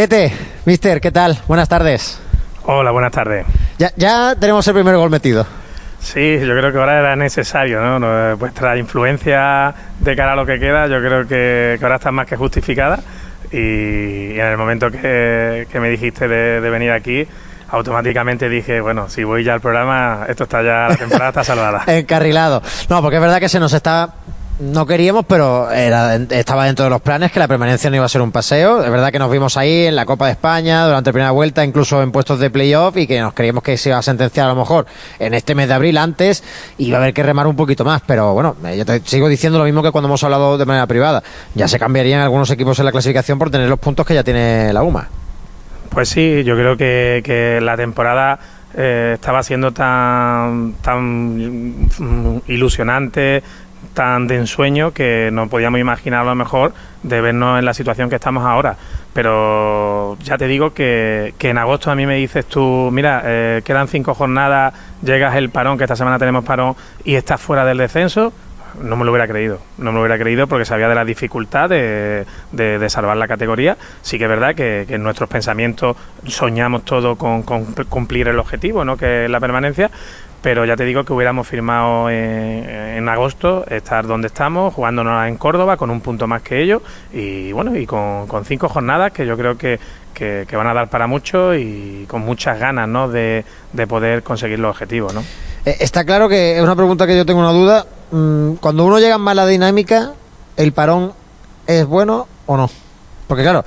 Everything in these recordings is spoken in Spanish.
Tete, mister, ¿qué tal? Buenas tardes. Hola, buenas tardes. Ya, ya tenemos el primer gol metido. Sí, yo creo que ahora era necesario, ¿no? Vuestra influencia de cara a lo que queda, yo creo que, ahora está más que justificada. Y, en el momento que, me dijiste de, de venir aquí, automáticamente dije, bueno, si voy ya al programa, esto está ya, la temporada está salvada. Encarrilado. No, porque es verdad que se nos está no queríamos, pero era, estaba dentro de los planes que la permanencia no iba a ser un paseo. Es verdad que nos vimos ahí en la Copa de España durante la primera vuelta, incluso en puestos de playoff, y que nos creíamos que se iba a sentenciar a lo mejor en este mes de abril antes, y iba a haber que remar un poquito más. Pero bueno, eh, yo te sigo diciendo lo mismo que cuando hemos hablado de manera privada. Ya se cambiarían algunos equipos en la clasificación por tener los puntos que ya tiene la UMA. Pues sí, yo creo que, la temporada eh, estaba siendo tan, tan mm, ilusionante, tan de ensueño que no podíamos imaginar a lo mejor de vernos en la situación que estamos ahora. Pero ya te digo que, que en agosto a mí me dices tú, mira, eh, quedan cinco jornadas, llegas el parón, que esta semana tenemos parón, y estás fuera del descenso, no me lo hubiera creído. No me lo hubiera creído porque sabía de la dificultad de, de, salvar la categoría. Sí que es verdad que, en nuestros pensamientos soñamos todo con, con, cumplir el objetivo, ¿no? que es la permanencia, pero ya te digo que hubiéramos firmado en, agosto estar donde estamos, jugándonos en Córdoba con un punto más que ellos y bueno, y con, cinco jornadas que yo creo que, que, van a dar para mucho y con muchas ganas ¿no? de, de poder conseguir los objetivos. ¿no? Eh, está claro que es una pregunta que yo tengo una duda. Mm, cuando uno llega en mala dinámica, ¿el parón es bueno o no? Porque claro,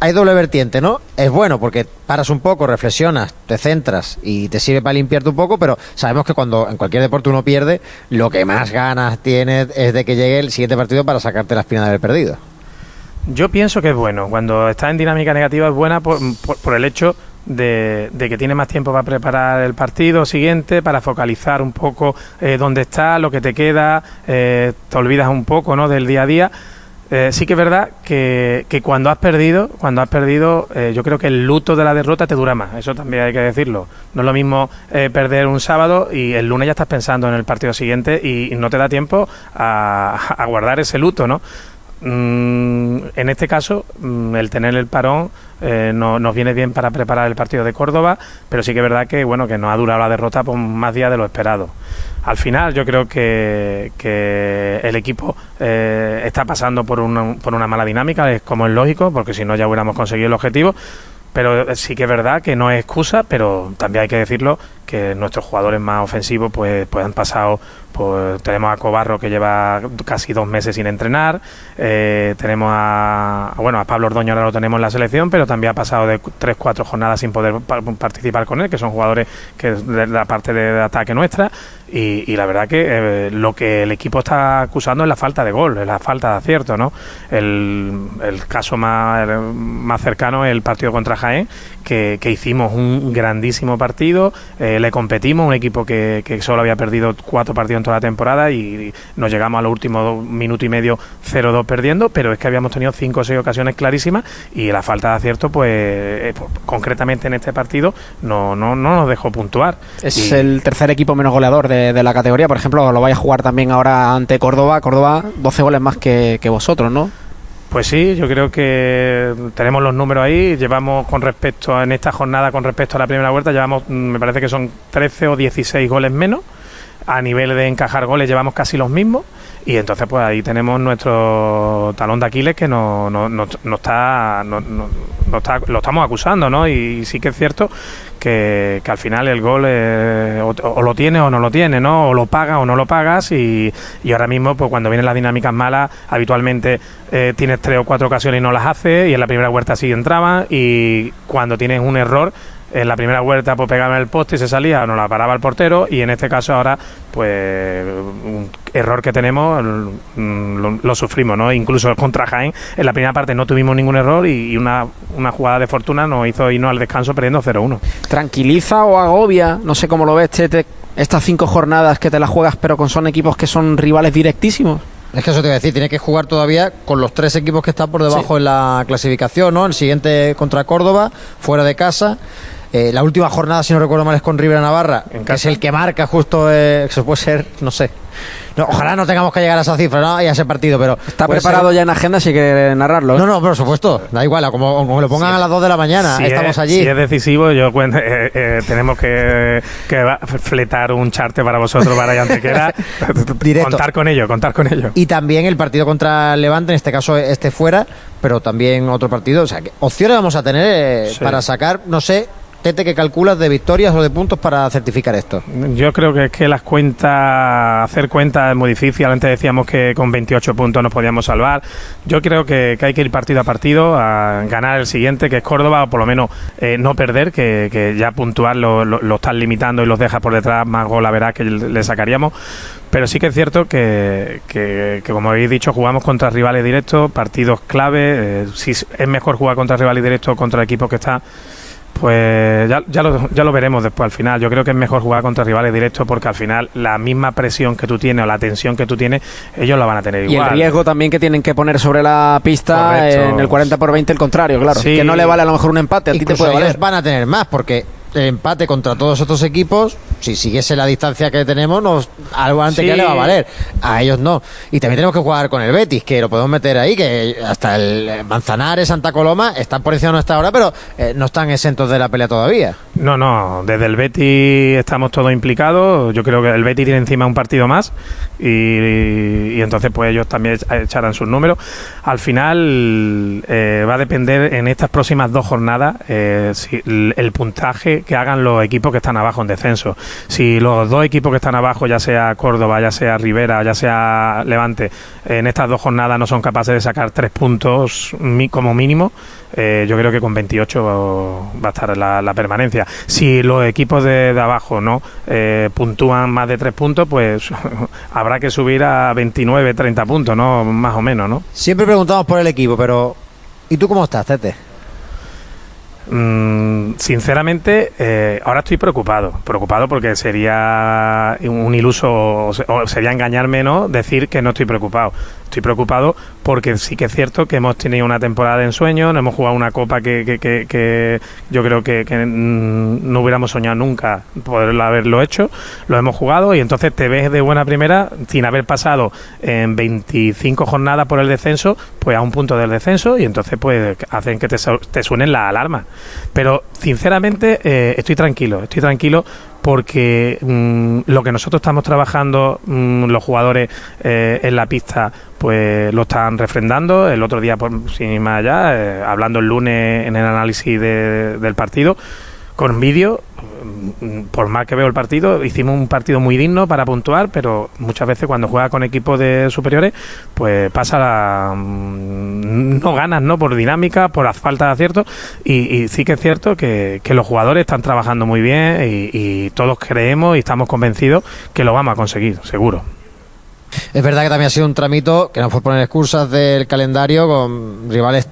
hay doble vertiente, ¿no? Es bueno porque paras un poco, reflexionas, te centras y te sirve para limpiarte un poco, pero sabemos que cuando en cualquier deporte uno pierde, lo que más ganas tienes es de que llegue el siguiente partido para sacarte la espina de haber perdido. Yo pienso que es bueno. Cuando estás en dinámica negativa es buena por, el hecho de, que tiene más tiempo para preparar el partido siguiente, para focalizar un poco eh, dónde está, lo que te queda, eh, te olvidas un poco ¿no? del día a día eh, sí que es verdad que, que, cuando has perdido, cuando has perdido, eh, yo creo que el luto de la derrota te dura más. Eso también hay que decirlo. No es lo mismo eh, perder un sábado y el lunes ya estás pensando en el partido siguiente y, no te da tiempo a, a guardar ese luto, ¿no? Mm, en este caso, mm, el tener el parón eh, no, nos viene bien para preparar el partido de Córdoba, pero sí que es verdad que bueno que nos ha durado la derrota por más días de lo esperado. Al final, yo creo que, el equipo eh, está pasando por una, por una mala dinámica, es como es lógico, porque si no ya hubiéramos conseguido el objetivo pero sí que es verdad que no es excusa, pero también hay que decirlo que nuestros jugadores más ofensivos pues, pues han pasado, tenemos a Cobarro que lleva casi dos meses sin entrenar, eh, tenemos a, bueno, a Pablo Ordoño ahora lo tenemos en la selección, pero también ha pasado de tres, cuatro jornadas sin poder participar con él, que son jugadores que de la parte de, ataque nuestra, y, la verdad que eh, lo que el equipo está acusando es la falta de gol, es la falta de acierto, ¿no? El, el caso más, más cercano es el partido contra Jaén, que, que hicimos un grandísimo partido, eh, le competimos, un equipo que, que, solo había perdido cuatro partidos en toda la temporada y nos llegamos a los últimos minuto y medio 0-2 perdiendo, pero es que habíamos tenido cinco o seis ocasiones clarísimas y la falta de acierto, pues, eh, pues concretamente en este partido, no, no, no nos dejó puntuar. Es el tercer equipo menos goleador de, de, la categoría, por ejemplo, lo vais a jugar también ahora ante Córdoba, Córdoba 12 goles más que, que vosotros, ¿no? Pues sí, yo creo que tenemos los números ahí. Llevamos con respecto a en esta jornada, con respecto a la primera vuelta, llevamos, mm, me parece que son 13 o 16 goles menos. A nivel de encajar goles llevamos casi los mismos. Y entonces, pues ahí tenemos nuestro talón de Aquiles que no, no, no, está, no, está, lo estamos acusando, ¿no? Y sí que es cierto que, al final el gol eh, o, lo tiene o no lo tiene, ¿no? O lo paga o no lo pagas. Y, y ahora mismo, pues cuando vienen las dinámicas malas, habitualmente eh, tienes tres o cuatro ocasiones y no las haces. Y en la primera vuelta sí entraba. Y cuando tienes un error, en la primera vuelta pues pegaba en el poste y se salía, no la paraba el portero y en este caso ahora pues un error que tenemos lo, sufrimos, ¿no? Incluso contra Jaén en la primera parte no tuvimos ningún error y, una, una, jugada de fortuna nos hizo irnos al descanso perdiendo 0-1. ¿Tranquiliza o agobia? No sé cómo lo ves, Chete, estas cinco jornadas que te las juegas pero con son equipos que son rivales directísimos. Es que eso te iba a decir, tiene que jugar todavía con los tres equipos que están por debajo en la clasificación, ¿no? El siguiente contra Córdoba, fuera de casa. Eh, la última jornada, si no recuerdo mal, es con Rivera Navarra, que es el que marca justo, eh, se puede ser, no sé, ojalá no tengamos que llegar a esa cifra, ¿no? Y a ese partido, pero. Está preparado ya en agenda si quiere narrarlo. ¿eh? No, no, por supuesto. Da igual, como, lo pongan a las 2 de la mañana, estamos allí. Si es decisivo, yo eh, eh, tenemos que, fletar un charte para vosotros, para Antequera. contar con ello, contar con ello. Y también el partido contra Levante, en este caso este fuera, pero también otro partido. O sea, que opciones vamos a tener para sacar, no sé, Tete, ¿qué calculas de victorias o de puntos para certificar esto? Yo creo que es que las cuentas, hacer cuentas es muy difícil. Antes decíamos que con 28 puntos nos podíamos salvar. Yo creo que, hay que ir partido a partido a ganar el siguiente, que es Córdoba, o por lo menos eh, no perder, que, ya puntuar lo, están limitando y los deja por detrás, más gol a verás que le sacaríamos. Pero sí que es cierto que, que, como habéis dicho, jugamos contra rivales directos, partidos clave. Eh, si es mejor jugar contra rivales directos contra el equipo que está pues ya, ya, lo, ya lo veremos después al final. Yo creo que es mejor jugar contra rivales directos porque al final la misma presión que tú tienes o la tensión que tú tienes, ellos la van a tener igual. Y el riesgo también que tienen que poner sobre la pista en el 40 por 20 el contrario, claro. Que no le vale a lo mejor un empate, a ti te puede valer. van a tener más porque el empate contra todos estos equipos, si siguiese la distancia que tenemos, nos, algo antes que le va a valer. A ellos no. Y también tenemos que jugar con el Betis, que lo podemos meter ahí, que hasta el Manzanares, Santa Coloma, están por encima nuestra hora, pero eh, no están exentos de la pelea todavía. No, no, desde el Betis estamos todos implicados. Yo creo que el Betis tiene encima un partido más y, entonces pues ellos también echarán sus números. Al final eh, va a depender en estas próximas dos jornadas eh, si el puntaje que, hagan los equipos que están abajo en descenso. Si los dos equipos que están abajo, ya sea Córdoba, ya sea Rivera, ya sea Levante, en estas dos jornadas no son capaces de sacar tres puntos como mínimo, eh, yo creo que con 28 va a estar la, permanencia. Si los equipos de, abajo no eh, puntúan más de tres puntos, pues habrá que subir a 29, 30 puntos, ¿no? Más o menos, ¿no? Siempre preguntamos por el equipo, pero ¿y tú cómo estás, Tete? Mm, sinceramente, eh, ahora estoy preocupado. Preocupado porque sería un iluso, o sería engañarme, ¿no? Decir que no estoy preocupado estoy preocupado porque sí que es cierto que hemos tenido una temporada de ensueño, no hemos jugado una copa que, yo creo que, no hubiéramos soñado nunca poder haberlo hecho, lo hemos jugado y entonces te ves de buena primera sin haber pasado en 25 jornadas por el descenso, pues a un punto del descenso y entonces pues hacen que te, te suenen las alarmas. Pero sinceramente eh, estoy tranquilo, estoy tranquilo porque mm, lo que nosotros estamos trabajando, mm, los jugadores eh, en la pista, pues lo están refrendando. El otro día, por, sin más allá, eh, hablando el lunes en el análisis del partido, con vídeo, por más que veo el partido, hicimos un partido muy digno para puntuar, pero muchas veces cuando juega con equipos de superiores, pues pasa la, mm, no ganas, ¿no? Por dinámica, por falta de acierto, y, sí que es cierto que, los jugadores están trabajando muy bien y, y todos creemos y estamos convencidos que lo vamos a conseguir, seguro. Es verdad que también ha sido un tramito que no fue poner excusas del calendario con rivales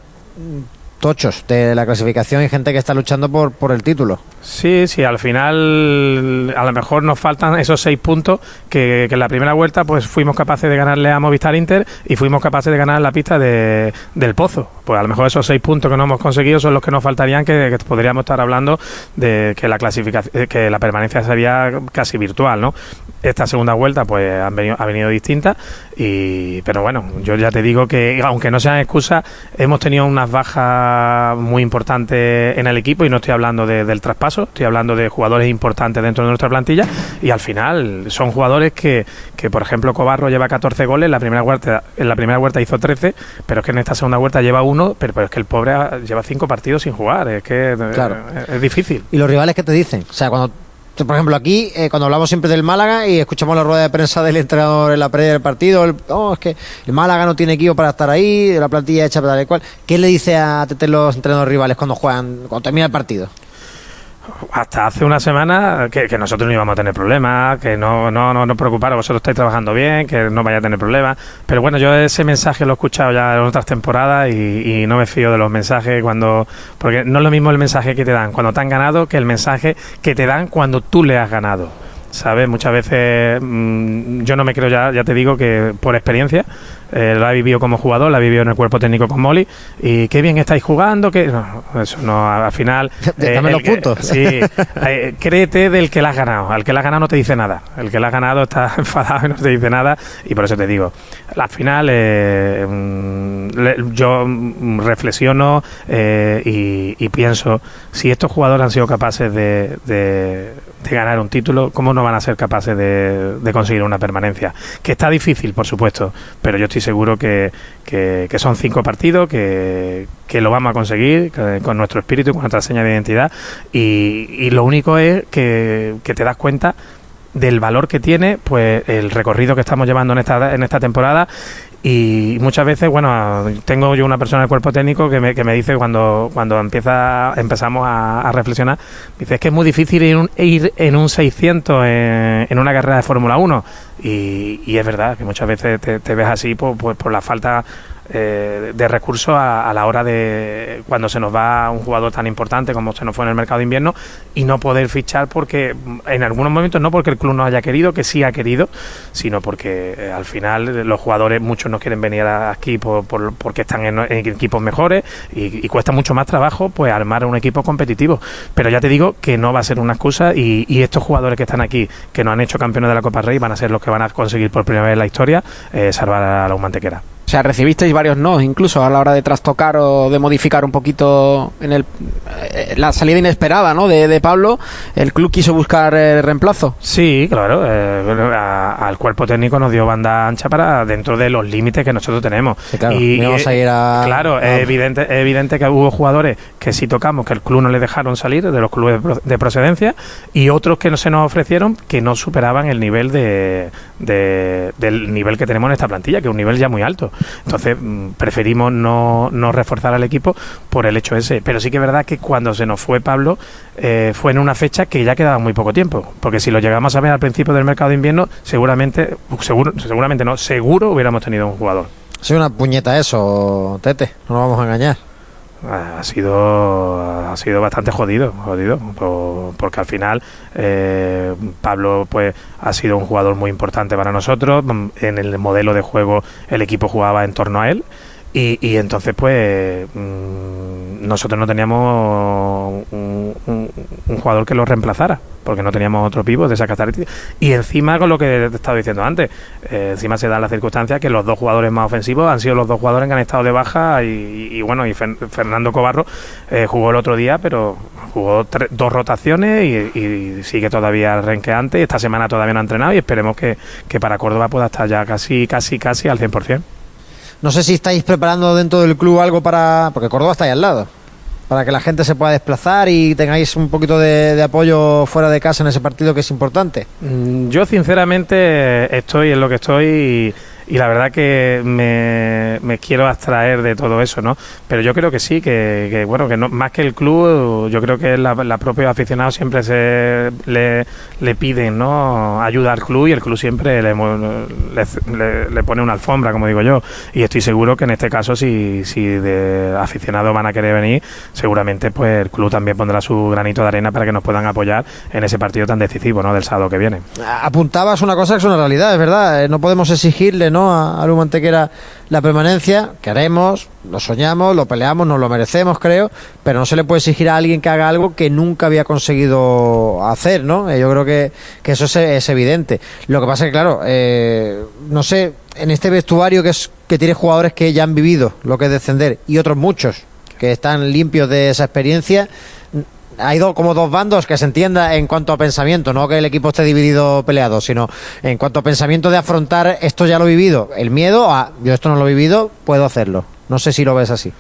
tochos de la clasificación y gente que está luchando por, por el título. Sí, sí, al final a lo mejor nos faltan esos seis puntos que, en la primera vuelta pues fuimos capaces de ganarle a Movistar Inter y fuimos capaces de ganar la pista de, del Pozo. Pues a lo mejor esos seis puntos que no hemos conseguido son los que nos faltarían que, podríamos estar hablando de que la clasificación, que la permanencia sería casi virtual, ¿no? Esta segunda vuelta pues han venido, ha venido distinta y pero bueno, yo ya te digo que aunque no sean excusas, hemos tenido unas bajas muy importantes en el equipo y no estoy hablando del traspaso estoy hablando de jugadores importantes dentro de nuestra plantilla y al final son jugadores que, que por ejemplo, Cobarro lleva 14 goles, en la primera vuelta, en la primera vuelta hizo 13, pero es que en esta segunda vuelta lleva uno, pero, es que el pobre lleva 5 partidos sin jugar, es que es, difícil. ¿Y los rivales qué te dicen? O sea, cuando por ejemplo, aquí, eh, cuando hablamos siempre del Málaga y escuchamos la rueda de prensa del entrenador en la previa del partido, el, oh, es que el Málaga no tiene equipo para estar ahí, la plantilla hecha para tal y cual. ¿Qué le dice a Tete los entrenadores rivales cuando juegan, cuando termina el partido? Hasta hace una semana que, nosotros no íbamos a tener problemas, que no, no, no nos preocupara, vosotros estáis trabajando bien, que no vaya a tener problemas. Pero bueno, yo ese mensaje lo he escuchado ya en otras temporadas y, no me fío de los mensajes cuando. Porque no es lo mismo el mensaje que te dan cuando te han ganado que el mensaje que te dan cuando tú le has ganado. ¿Sabes? Muchas veces mm, yo no me creo ya, ya te digo que por experiencia, eh, lo ha vivido como jugador, la ha vivido en el cuerpo técnico con Molly, y qué bien estáis jugando, que no, eso no, al final... Dame los puntos. Sí, créete del que la has ganado, al que la has ganado no te dice nada, el que la ha ganado está enfadado y no te dice nada, y por eso te digo, al final mm, yo mm, reflexiono y, y pienso, si estos jugadores han sido capaces de, de, ganar un título, ¿cómo no van a ser capaces de, de, conseguir una permanencia? Que está difícil, por supuesto, pero yo estoy seguro que, que, son cinco partidos, que, que, lo vamos a conseguir con nuestro espíritu, con nuestra seña de identidad, y, y lo único es que, que te das cuenta del valor que tiene pues el recorrido que estamos llevando en esta, en esta temporada y muchas veces, bueno, tengo yo una persona del cuerpo técnico que me, que me dice cuando, cuando empieza, empezamos a, reflexionar, dice, es que es muy difícil ir, en un 600 en, una carrera de Fórmula 1. Y, y, es verdad que muchas veces te, ves así por, pues, por la falta eh, de recursos a, la hora de cuando se nos va un jugador tan importante como se nos fue en el mercado de invierno y no poder fichar porque en algunos momentos no porque el club no haya querido, que sí ha querido, sino porque eh, al final los jugadores muchos no quieren venir aquí por, porque están en, equipos mejores y, cuesta mucho más trabajo pues armar un equipo competitivo. Pero ya te digo que no va a ser una excusa y, estos jugadores que están aquí, que no han hecho campeones de la Copa Rey, van a ser los que van a conseguir por primera vez en la historia eh, salvar a la humantequera. O sea, recibisteis varios no, incluso a la hora de trastocar o de modificar un poquito en el, eh, la salida inesperada ¿no? de, Pablo. ¿El club quiso buscar el reemplazo? Sí, claro. Eh, al cuerpo técnico nos dio banda ancha para dentro de los límites que nosotros tenemos. claro, y vamos a ir a, claro, es evidente, es evidente que hubo jugadores que sí tocamos, que el club no le dejaron salir de los clubes de procedencia y otros que no se nos ofrecieron que no superaban el nivel de, del nivel que tenemos en esta plantilla, que es un nivel ya muy alto. Entonces mm, preferimos no, no reforzar al equipo por el hecho ese. Pero sí que es verdad que cuando se nos fue Pablo eh, fue en una fecha que ya quedaba muy poco tiempo. Porque si lo llegamos a ver al principio del mercado de invierno, seguramente, seguro, seguramente no, seguro hubiéramos tenido un jugador. Soy una puñeta eso, Tete, no nos vamos a engañar ha sido ha sido bastante jodido jodido porque al final eh, Pablo pues ha sido un jugador muy importante para nosotros. En el modelo de juego el equipo jugaba en torno a él. Y, y entonces pues mm, nosotros no teníamos un, jugador que lo reemplazara porque no teníamos otro pivo de esa característica y encima con lo que te estaba diciendo antes eh, encima se da la circunstancia que los dos jugadores más ofensivos han sido los dos jugadores que han estado de baja y, bueno y Fernando Cobarro eh, jugó el otro día pero jugó dos rotaciones y, sigue todavía renqueante esta semana todavía no ha entrenado y esperemos que, que para Córdoba pueda estar ya casi casi casi al 100% no sé si estáis preparando dentro del club algo para. Porque Córdoba está ahí al lado. Para que la gente se pueda desplazar y tengáis un poquito de, apoyo fuera de casa en ese partido que es importante. Mm, yo, sinceramente, estoy en lo que estoy la verdad que me, quiero abstraer de todo eso, ¿no? Pero yo creo que sí, que, bueno, que no, más que el club, yo creo que la, la propia aficionado siempre se le, le, piden, ¿no? Ayuda al club y el club siempre le, le, pone una alfombra, como digo yo. Y estoy seguro que en este caso, si, si de aficionados van a querer venir, seguramente pues el club también pondrá su granito de arena para que nos puedan apoyar en ese partido tan decisivo, ¿no? Del sábado que viene. Apuntabas una cosa que es una realidad, es verdad. Eh, no podemos exigirle, ¿no? A, a Mantequera la permanencia, que haremos, lo soñamos, lo peleamos, nos lo merecemos, creo, pero no se le puede exigir a alguien que haga algo que nunca había conseguido hacer, ¿no? Eh, yo creo que, eso es, evidente. Lo que pasa es que, claro, eh, no sé, en este vestuario que, es, que tiene jugadores que ya han vivido lo que es descender y otros muchos que están limpios de esa experiencia, hay dos, como dos bandos que se entienda en cuanto a pensamiento, no que el equipo esté dividido peleado, sino en cuanto a pensamiento de afrontar esto ya lo he vivido, el miedo a yo esto no lo he vivido, puedo hacerlo. No sé si lo ves así.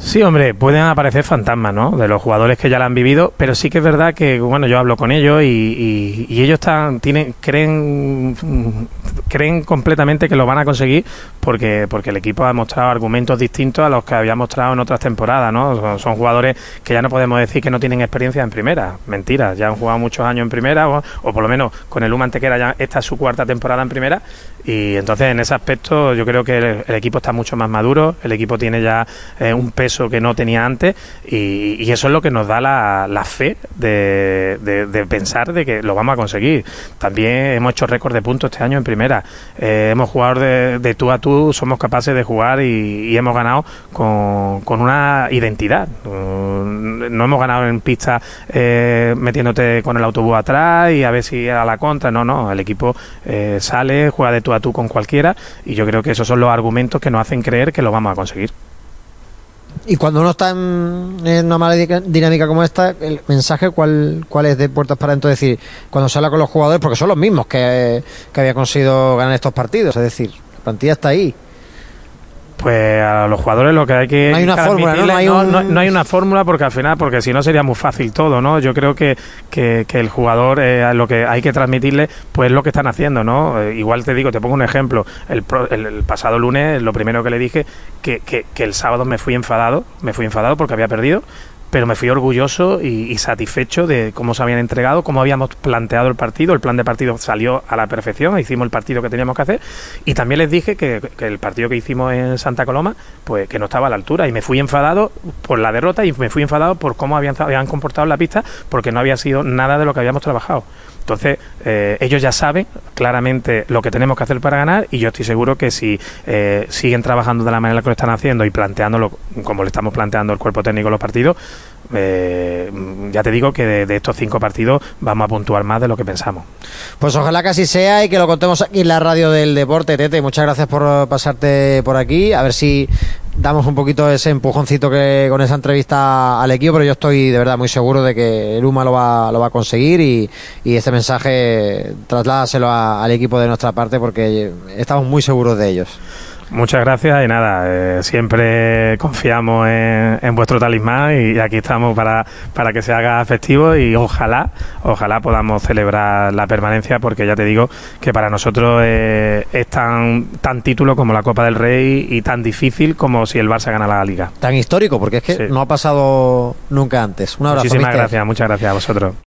Sí, hombre, pueden aparecer fantasmas, ¿no? De los jugadores que ya la han vivido, pero sí que es verdad que, bueno, yo hablo con ellos y, ellos están, tienen, creen, creen completamente que lo van a conseguir porque, porque el equipo ha mostrado argumentos distintos a los que había mostrado en otras temporadas, ¿no? Son, jugadores que ya no podemos decir que no tienen experiencia en primera, mentira, ya han jugado muchos años en primera o, por lo menos con el Human Tequera ya esta es su cuarta temporada en primera y entonces en ese aspecto yo creo que el, equipo está mucho más maduro, el equipo tiene ya eh, un peso peso que no tenía antes y, eso es lo que nos da la, fe de, pensar de que lo vamos a conseguir. También hemos hecho récord de puntos este año en primera. Eh, hemos jugado de, tú a tú, somos capaces de jugar y, hemos ganado con, una identidad. No hemos ganado en pista eh, metiéndote con el autobús atrás y a ver si a la contra. No, no. El equipo eh, sale, juega de tú a tú con cualquiera y yo creo que esos son los argumentos que nos hacen creer que lo vamos a conseguir. Y cuando uno está en, una mala dinámica como esta, el mensaje, ¿cuál, cuál es de puertas para dentro? Es decir, cuando se habla con los jugadores, porque son los mismos que, que había conseguido ganar estos partidos, es decir, la plantilla está ahí. Pues a los jugadores lo que hay que no hay una fórmula ¿no? No hay, una fórmula porque al final porque si no sería muy fácil todo no yo creo que, que, el jugador eh, lo que hay que transmitirle pues lo que están haciendo no eh, igual te digo te pongo un ejemplo. El, el, pasado lunes lo primero que le dije que, que, que el sábado me fui enfadado me fui enfadado porque había perdido pero me fui orgulloso y, satisfecho de cómo se habían entregado, cómo habíamos planteado el partido. El plan de partido salió a la perfección, hicimos el partido que teníamos que hacer y también les dije que, el partido que hicimos en Santa Coloma, pues que no estaba a la altura y me fui enfadado por la derrota y me fui enfadado por cómo habían, habían comportado la pista porque no había sido nada de lo que habíamos trabajado. Entonces, eh, ellos ya saben claramente lo que tenemos que hacer para ganar y yo estoy seguro que si eh, siguen trabajando de la manera que lo están haciendo y planteándolo como le estamos planteando el cuerpo técnico los partidos, eh, ya te digo que de, estos cinco partidos vamos a puntuar más de lo que pensamos. Pues ojalá que así sea y que lo contemos aquí en la radio del deporte, Tete. Muchas gracias por pasarte por aquí. A ver si damos un poquito ese empujoncito que con esa entrevista al equipo, pero yo estoy de verdad muy seguro de que el UMA lo va, lo va a conseguir y, y este mensaje trasládaselo al equipo de nuestra parte porque estamos muy seguros de ellos. Muchas gracias y nada, eh, siempre confiamos en, vuestro talismán y aquí estamos para, para que se haga efectivo y ojalá, ojalá podamos celebrar la permanencia porque ya te digo que para nosotros eh, es tan, tan título como la Copa del Rey y tan difícil como si el Barça gana la Liga. Tan histórico porque es que no ha pasado nunca antes. Un abrazo. Muchísimas gracias, muchas gracias a vosotros.